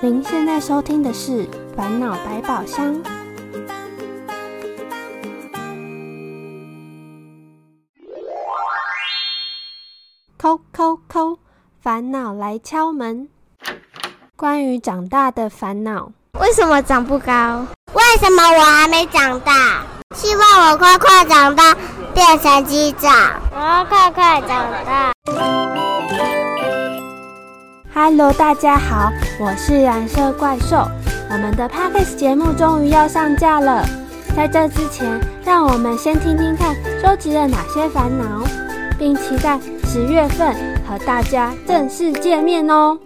您现在收听的是《烦恼百宝箱》。扣扣扣，烦恼来敲门。关于长大的烦恼，为什么长不高？为什么我还没长大？希望我快快长大，变成机长。我要快快长大。Hello，大家好，我是染色怪兽。我们的 Podcast 节目终于要上架了。在这之前，让我们先听听看收集了哪些烦恼，并期待十月份和大家正式见面哦。